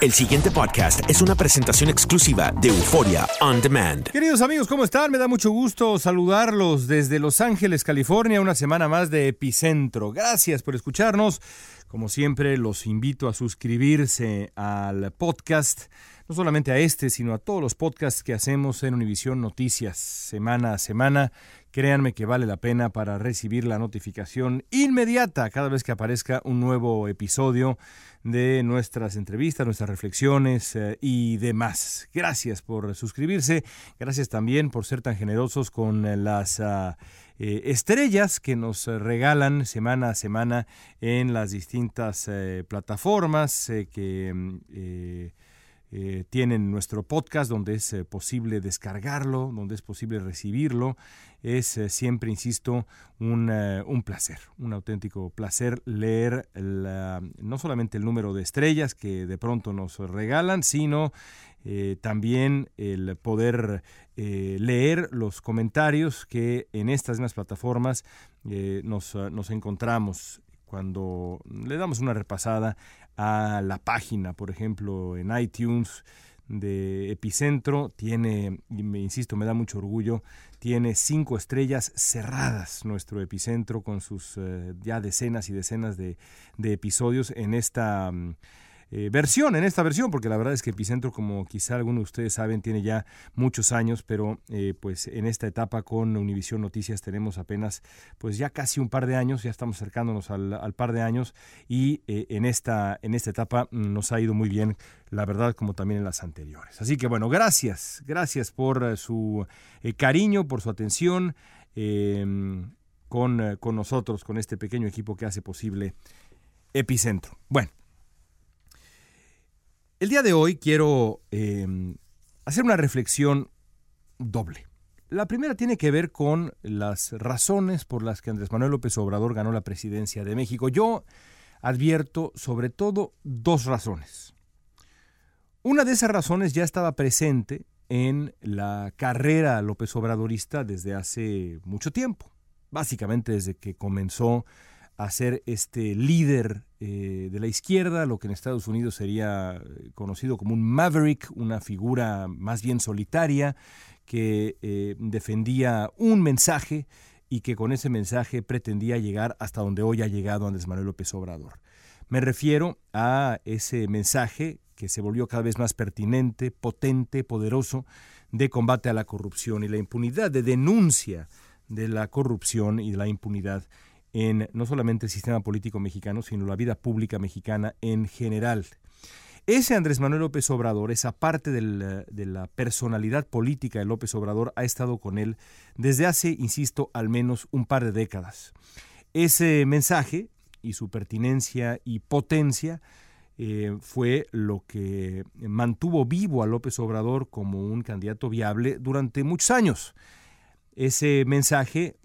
El siguiente podcast es una presentación exclusiva de Euforia On Demand. Queridos amigos, ¿cómo están? Me da mucho gusto saludarlos desde Los Ángeles, California, una semana más de Epicentro. Gracias por escucharnos. Como siempre, los invito a suscribirse al podcast, no solamente a este, sino a todos los podcasts que hacemos en Univisión Noticias semana a semana. Créanme que vale la pena para recibir la notificación inmediata cada vez que aparezca un nuevo episodio de nuestras entrevistas, nuestras reflexiones eh, y demás. Gracias por suscribirse, gracias también por ser tan generosos con eh, las ah, eh, estrellas que nos regalan semana a semana en las distintas plataformas que mm, eh, tienen nuestro podcast donde es eh, posible descargarlo, donde es posible recibirlo. Es eh, siempre, insisto, un, un placer, un auténtico placer leer no solamente el número de estrellas que de pronto nos regalan, sino también el poder leer los comentarios que en estas mismas plataformas nos, nos encontramos cuando le damos una repasada a la página, por ejemplo, en iTunes de Epicentro, tiene, y me insisto, me da mucho orgullo, tiene cinco estrellas cerradas nuestro Epicentro con sus eh, ya decenas y decenas de, episodios en esta... mm, eh, versión, en esta versión, porque la verdad es que Epicentro, como quizá algunos de ustedes saben, tiene ya muchos años, pero eh, pues en esta etapa con Univisión Noticias tenemos apenas pues ya casi un par de años, ya estamos acercándonos al, par de años y eh, en, esta, en esta etapa nos ha ido muy bien, la verdad, como también en las anteriores. Así que bueno, gracias, gracias por su cariño, por su atención eh, con, con nosotros, con este pequeño equipo que hace posible Epicentro. Bueno. El día de hoy quiero eh, hacer una reflexión doble. La primera tiene que ver con las razones por las que Andrés Manuel López Obrador ganó la presidencia de México. Yo advierto sobre todo dos razones. Una de esas razones ya estaba presente en la carrera López Obradorista desde hace mucho tiempo, básicamente desde que comenzó a ser este líder eh, de la izquierda, lo que en Estados Unidos sería eh, conocido como un maverick, una figura más bien solitaria que eh, defendía un mensaje y que con ese mensaje pretendía llegar hasta donde hoy ha llegado Andrés Manuel López Obrador. Me refiero a ese mensaje que se volvió cada vez más pertinente, potente, poderoso, de combate a la corrupción y la impunidad, de denuncia de la corrupción y de la impunidad en no solamente el sistema político mexicano, sino la vida pública mexicana en general. Ese Andrés Manuel López Obrador, esa parte de la personalidad política de López Obrador, ha estado con él desde hace, insisto, al menos un par de décadas. Ese mensaje y su pertinencia y potencia eh, fue lo que mantuvo vivo a López Obrador como un candidato viable durante muchos años. Ese mensaje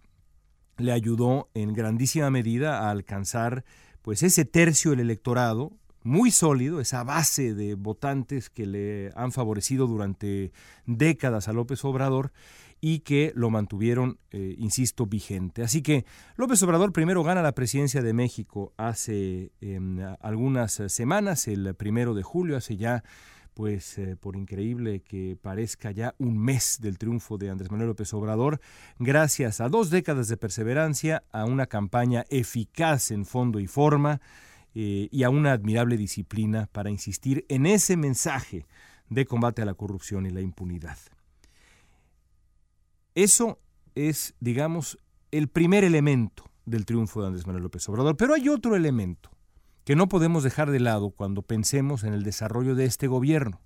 le ayudó en grandísima medida a alcanzar pues ese tercio del electorado muy sólido, esa base de votantes que le han favorecido durante décadas a López Obrador y que lo mantuvieron, eh, insisto, vigente. Así que López Obrador primero gana la presidencia de México hace em, algunas semanas, el primero de julio, hace ya, pues eh, por increíble que parezca ya un mes del triunfo de Andrés Manuel López Obrador, gracias a dos décadas de perseverancia, a una campaña eficaz en fondo y forma, eh, y a una admirable disciplina para insistir en ese mensaje de combate a la corrupción y la impunidad. Eso es, digamos, el primer elemento del triunfo de Andrés Manuel López Obrador. Pero hay otro elemento que no podemos dejar de lado cuando pensemos en el desarrollo de este gobierno.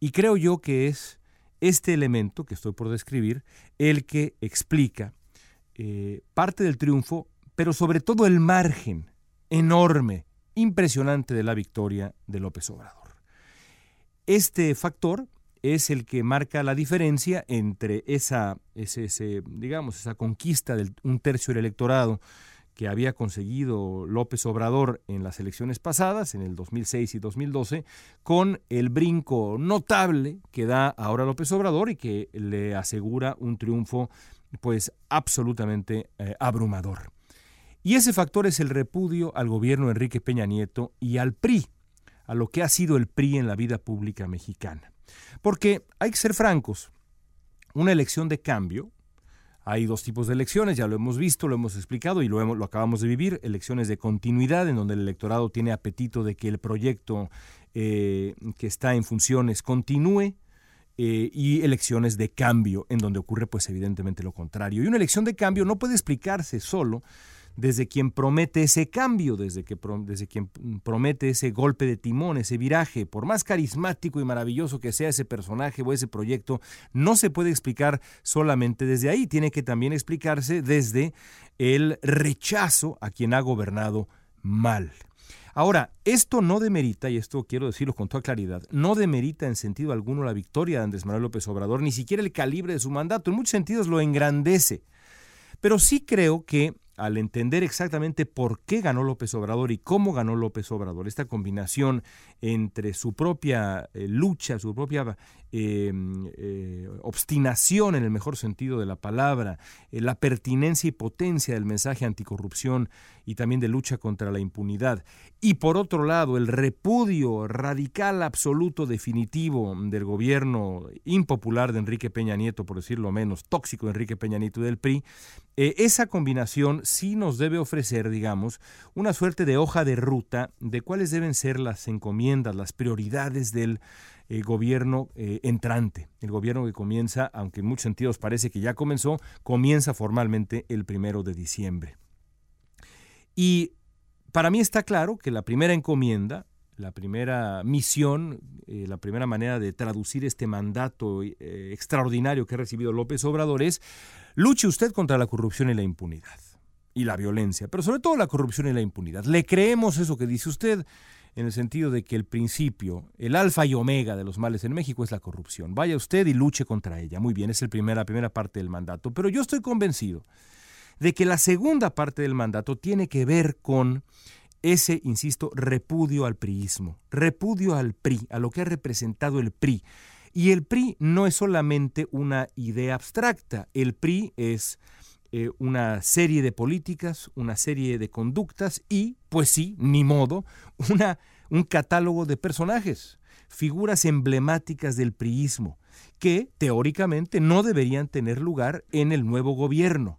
Y creo yo que es este elemento que estoy por describir el que explica eh, parte del triunfo, pero sobre todo el margen enorme, impresionante de la victoria de López Obrador. Este factor es el que marca la diferencia entre esa, ese, digamos, esa conquista de un tercio del electorado que había conseguido López Obrador en las elecciones pasadas, en el 2006 y 2012, con el brinco notable que da ahora López Obrador y que le asegura un triunfo pues absolutamente eh, abrumador. Y ese factor es el repudio al gobierno de Enrique Peña Nieto y al PRI, a lo que ha sido el PRI en la vida pública mexicana. Porque hay que ser francos, una elección de cambio, hay dos tipos de elecciones, ya lo hemos visto, lo hemos explicado y lo, hemos, lo acabamos de vivir, elecciones de continuidad, en donde el electorado tiene apetito de que el proyecto eh, que está en funciones continúe, eh, y elecciones de cambio, en donde ocurre pues evidentemente lo contrario. Y una elección de cambio no puede explicarse solo desde quien promete ese cambio, desde, que, desde quien promete ese golpe de timón, ese viraje, por más carismático y maravilloso que sea ese personaje o ese proyecto, no se puede explicar solamente desde ahí, tiene que también explicarse desde el rechazo a quien ha gobernado mal. Ahora, esto no demerita, y esto quiero decirlo con toda claridad, no demerita en sentido alguno la victoria de Andrés Manuel López Obrador, ni siquiera el calibre de su mandato, en muchos sentidos lo engrandece. Pero sí creo que al entender exactamente por qué ganó López Obrador y cómo ganó López Obrador, esta combinación entre su propia eh, lucha, su propia em, eh, obstinación en el mejor sentido de la palabra, eh, la pertinencia y potencia del mensaje anticorrupción y también de lucha contra la impunidad, y por otro lado el repudio radical, absoluto, definitivo del gobierno impopular de Enrique Peña Nieto, por decirlo menos, tóxico de Enrique Peña Nieto y del PRI, esa combinación sí nos debe ofrecer, digamos, una suerte de hoja de ruta de cuáles deben ser las encomiendas, las prioridades del eh, gobierno eh, entrante, el gobierno que comienza, aunque en muchos sentidos parece que ya comenzó, comienza formalmente el primero de diciembre. Y para mí está claro que la primera encomienda, la primera misión, eh, la primera manera de traducir este mandato extraordinario que ha recibido López Obrador es luche usted contra la corrupción y la impunidad y la violencia, pero sobre todo la corrupción y la impunidad. ¿Le creemos eso que dice usted? En el sentido de que el principio, el alfa y omega de los males en México es la corrupción. Vaya usted y luche contra ella. Muy bien, es el la primera parte del mandato. Pero yo estoy convencido de que la segunda parte del mandato tiene que ver con ese, insisto, repudio al priismo, repudio al PRI, a lo que ha representado el PRI. Y el PRI no es solamente una idea abstracta, el PRI es eh, una serie de políticas, una serie de conductas y, pues sí, ni modo, una, un catálogo de personajes, figuras emblemáticas del priismo, que teóricamente no deberían tener lugar en el nuevo gobierno.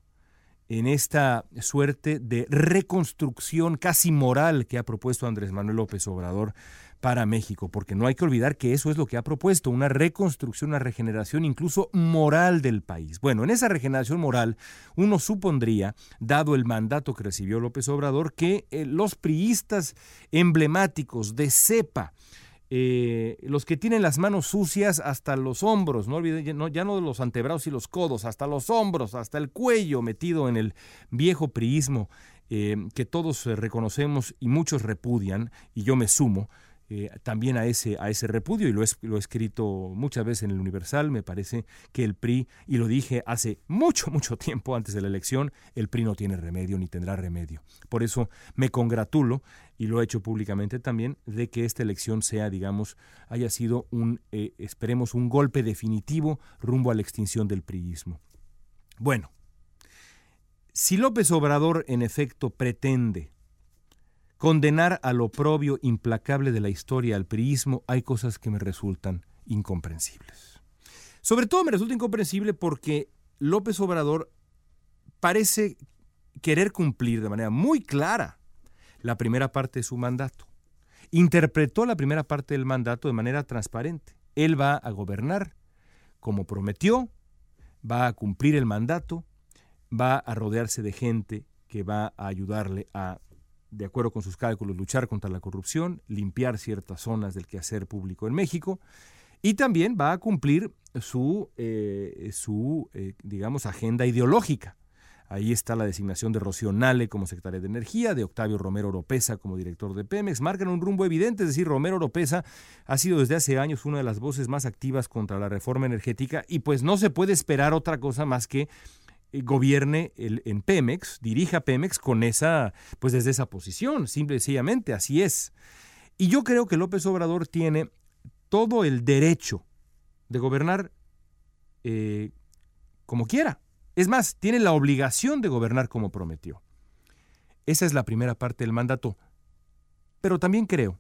En esta suerte de reconstrucción casi moral que ha propuesto Andrés Manuel López Obrador para México, porque no hay que olvidar que eso es lo que ha propuesto, una reconstrucción, una regeneración incluso moral del país. Bueno, en esa regeneración moral uno supondría, dado el mandato que recibió López Obrador, que eh, los priistas emblemáticos de cepa, eh, los que tienen las manos sucias hasta los hombros, no olviden, no, ya no los antebrazos y los codos, hasta los hombros, hasta el cuello metido en el viejo priismo eh, que todos reconocemos y muchos repudian, y yo me sumo, eh, también a ese, a ese repudio, y lo he, lo escrito muchas veces en el Universal, me parece que el PRI, y lo dije hace mucho, mucho tiempo antes de la elección, el PRI no tiene remedio ni tendrá remedio. Por eso me congratulo, y lo he hecho públicamente también, de que esta elección sea, digamos, haya sido un, eh, esperemos, un golpe definitivo rumbo a la extinción del priismo. Bueno, si López Obrador en efecto pretende condenar al oprobio implacable de la historia al priismo, hay cosas que me resultan incomprensibles. Sobre todo me resulta incomprensible porque López Obrador parece querer cumplir de manera muy clara la primera parte de su mandato. Interpretó la primera parte del mandato de manera transparente. Él va a gobernar como prometió, va a cumplir el mandato, va a rodearse de gente que va a ayudarle a de acuerdo con sus cálculos, luchar contra la corrupción, limpiar ciertas zonas del quehacer público en México y también va a cumplir su, eh, su eh, digamos, agenda ideológica. Ahí está la designación de Rocío Nale como secretaria de Energía, de Octavio Romero Oropesa como director de Pemex. Marcan un rumbo evidente, es decir, Romero Oropesa ha sido desde hace años una de las voces más activas contra la reforma energética y pues no se puede esperar otra cosa más que gobierne el, en Pemex, dirija Pemex con esa, pues desde esa posición, simple y sencillamente, así es. Y yo creo que López Obrador tiene todo el derecho de gobernar eh, como quiera. Es más, tiene la obligación de gobernar como prometió. Esa es la primera parte del mandato. Pero también creo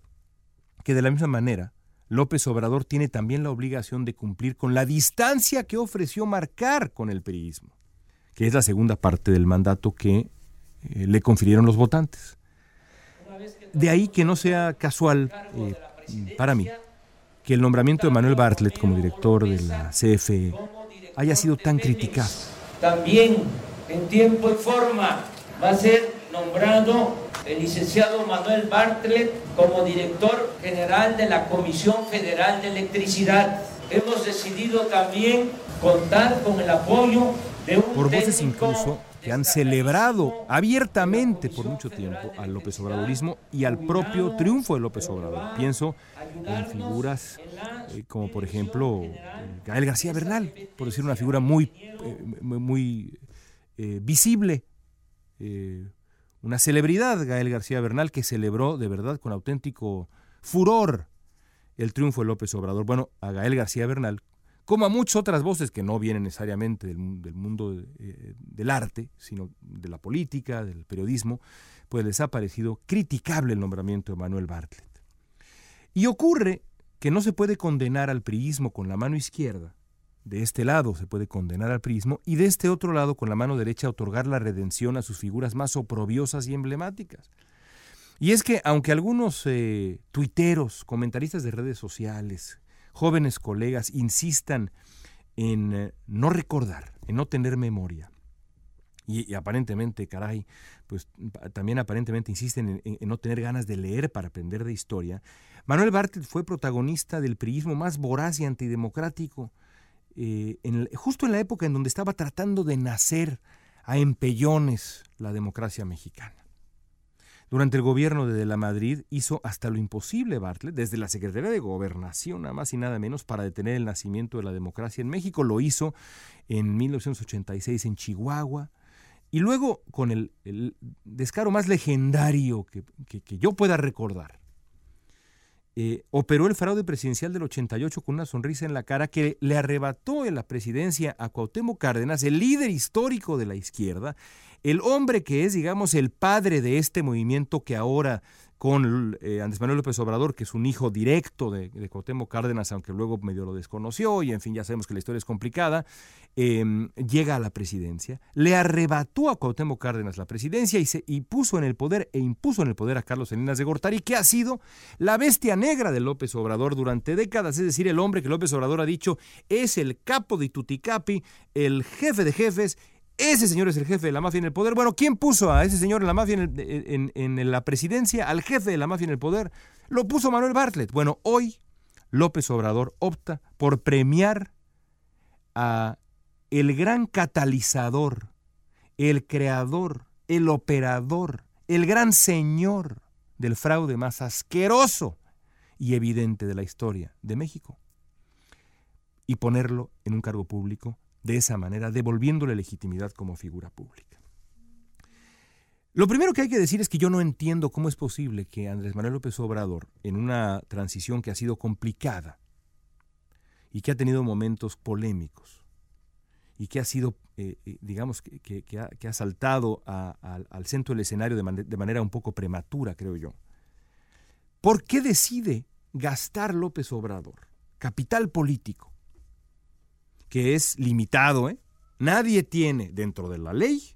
que de la misma manera, López Obrador tiene también la obligación de cumplir con la distancia que ofreció marcar con el periodismo que es la segunda parte del mandato que eh, le confirieron los votantes. De ahí que no sea casual eh, para mí que el nombramiento de Manuel Bartlett como director de la CFE haya sido tan criticado. También en tiempo y forma va a ser nombrado el licenciado Manuel Bartlett como director general de la Comisión Federal de Electricidad. Hemos decidido también contar con el apoyo por voces incluso que han celebrado abiertamente por mucho tiempo al López Obradorismo y al propio triunfo de López Obrador. Pienso en figuras eh, como por ejemplo Gael García Bernal, por decir una figura muy, eh, muy eh, visible, una celebridad, Gael García Bernal, que celebró de verdad con auténtico furor el triunfo de López Obrador. Bueno, a Gael García Bernal, como a muchas otras voces que no vienen necesariamente del, mundo eh, del arte, sino de la política, del periodismo, pues les ha parecido criticable el nombramiento de Manuel Bartlett. Y ocurre que no se puede condenar al priismo con la mano izquierda, de este lado se puede condenar al priismo, y de este otro lado con la mano derecha otorgar la redención a sus figuras más oprobiosas y emblemáticas. Y es que aunque algunos eh, tuiteros, comentaristas de redes sociales, jóvenes colegas insistan en eh, no recordar, en no tener memoria. Y, aparentemente, caray, pues también aparentemente insisten en, no tener ganas de leer para aprender de historia. Manuel Bartlett fue protagonista del priismo más voraz y antidemocrático, eh, justo en la época en donde estaba tratando de nacer a empellones la democracia mexicana. Durante el gobierno de, de la Madrid hizo hasta lo imposible Bartlett, desde la Secretaría de Gobernación, nada más y nada menos, para detener el nacimiento de la democracia en México. Lo hizo en 1986 en Chihuahua. Y luego, con el, descaro más legendario que, yo pueda recordar, eh, operó el fraude presidencial del 88 con una sonrisa en la cara que le arrebató en la presidencia a Cuauhtémoc Cárdenas, el líder histórico de la izquierda, el hombre que es, digamos, el padre de este movimiento que ahora con eh, Andrés Manuel López Obrador, que es un hijo directo de, de Cuauhtémoc Cárdenas, aunque luego medio lo desconoció, y en fin, ya sabemos que la historia es complicada, em, llega a la presidencia, le arrebató a Cuauhtémoc Cárdenas la presidencia y, se, puso en el poder e impuso en el poder a Carlos Salinas de Gortari, que ha sido la bestia negra de López Obrador durante décadas, es decir, el hombre que López Obrador ha dicho es el capo de Tuticapi, el jefe de jefes, ese señor es el jefe de la mafia en el poder. Bueno, ¿quién puso a ese señor en la mafia en, la presidencia, al jefe de la mafia en el poder? Lo puso Manuel Bartlett. Bueno, hoy López Obrador opta por premiar a el gran catalizador, el creador, el operador, el gran señor del fraude más asqueroso y evidente de la historia de México y ponerlo en un cargo público de esa manera, devolviéndole legitimidad como figura pública. Lo primero que hay que decir es que yo no entiendo cómo es posible que Andrés Manuel López Obrador, en una transición que ha sido complicada y que ha tenido momentos polémicos y que ha sido, eh, eh, digamos, que, ha, saltado al centro del escenario de, de manera un poco prematura, creo yo, ¿por qué decide gastar López Obrador capital político que es limitado, ¿eh? Nadie tiene dentro de la ley,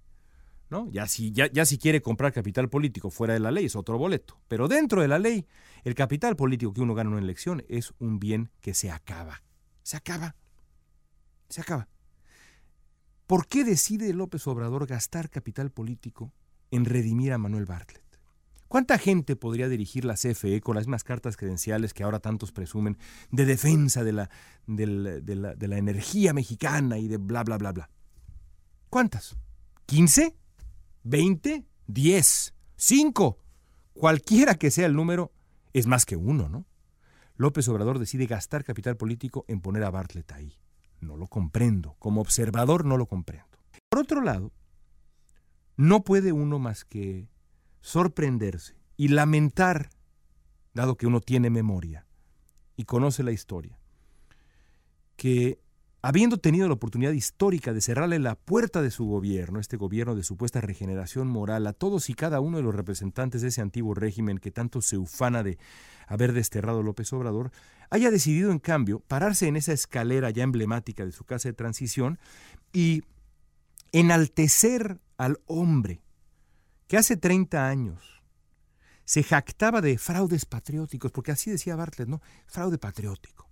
¿no? Ya si, ya, si quiere comprar capital político fuera de la ley es otro boleto, pero dentro de la ley, el capital político que uno gana en una elección es un bien que se acaba. Se acaba. Se acaba. ¿Por qué decide López Obrador gastar capital político en redimir a Manuel Bartlett? ¿Cuánta gente podría dirigir la CFE con las mismas cartas credenciales que ahora tantos presumen de defensa de la, de la, energía mexicana y de bla, bla, bla, bla? ¿Cuántas? ¿15? ¿20? ¿10? ¿5? Cualquiera que sea el número, es más que uno, ¿no? López Obrador decide gastar capital político en poner a Bartlett ahí. No lo comprendo. Como observador no lo comprendo. Por otro lado, no puede uno más que sorprenderse y lamentar, dado que uno tiene memoria y conoce la historia, que habiendo tenido la oportunidad histórica de cerrarle la puerta de su gobierno, este gobierno de supuesta regeneración moral, a todos y cada uno de los representantes de ese antiguo régimen que tanto se ufana de haber desterrado López Obrador, haya decidido en cambio pararse en esa escalera ya emblemática de su casa de transición y enaltecer al hombre que hace 30 años se jactaba de fraudes patrióticos, porque así decía Bartlett, ¿no? Fraude patriótico.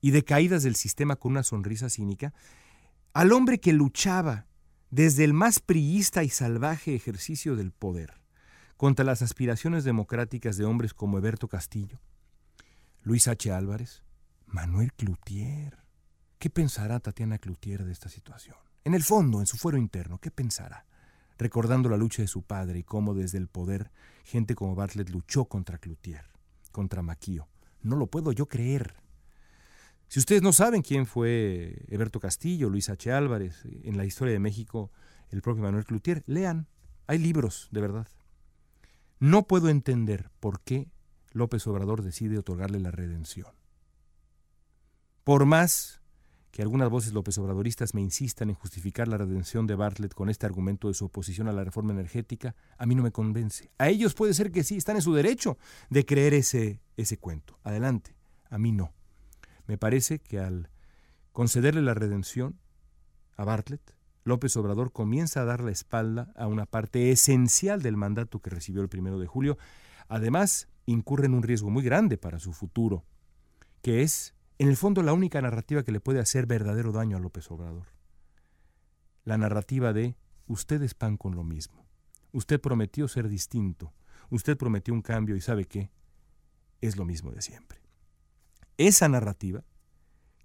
Y de caídas del sistema con una sonrisa cínica, al hombre que luchaba desde el más priista y salvaje ejercicio del poder contra las aspiraciones democráticas de hombres como Eberto Castillo, Luis H. Álvarez, Manuel Cloutier. ¿Qué pensará Tatiana Cloutier de esta situación? En el fondo, en su fuero interno, ¿qué pensará? Recordando la lucha de su padre y cómo desde el poder gente como Bartlett luchó contra Cloutier, contra Maquio. No lo puedo yo creer. Si ustedes no saben quién fue Eberto Castillo, Luis H. Álvarez, en la historia de México, el propio Manuel Cloutier, lean. Hay libros, de verdad. No puedo entender por qué López Obrador decide otorgarle la redención. Por más que algunas voces López Obradoristas me insistan en justificar la redención de Bartlett con este argumento de su oposición a la reforma energética, a mí no me convence. A ellos puede ser que sí, están en su derecho de creer ese, ese cuento. Adelante, a mí no. Me parece que al concederle la redención a Bartlett, López Obrador comienza a dar la espalda a una parte esencial del mandato que recibió el primero de julio. Además, incurre en un riesgo muy grande para su futuro, que es en el fondo la única narrativa que le puede hacer verdadero daño a López Obrador. La narrativa de ustedes pan con lo mismo. Usted prometió ser distinto. Usted prometió un cambio y sabe qué? Es lo mismo de siempre. Esa narrativa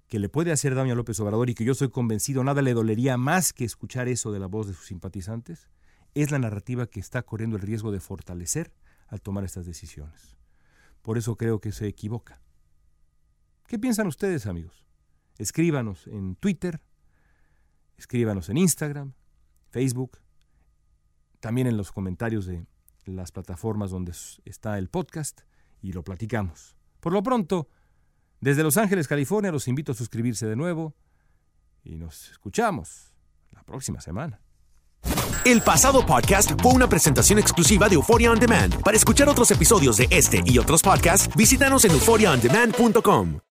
que le puede hacer daño a López Obrador y que yo soy convencido nada le dolería más que escuchar eso de la voz de sus simpatizantes, es la narrativa que está corriendo el riesgo de fortalecer al tomar estas decisiones. Por eso creo que se equivoca. ¿Qué piensan ustedes, amigos? Escríbanos en Twitter, escríbanos en Instagram, Facebook, también en los comentarios de las plataformas donde está el podcast y lo platicamos. Por lo pronto, desde Los Ángeles, California, los invito a suscribirse de nuevo y nos escuchamos la próxima semana. El pasado podcast fue una presentación exclusiva de Euphoria On Demand. Para escuchar otros episodios de este y otros podcasts, visítanos en euphoriaondemand.com.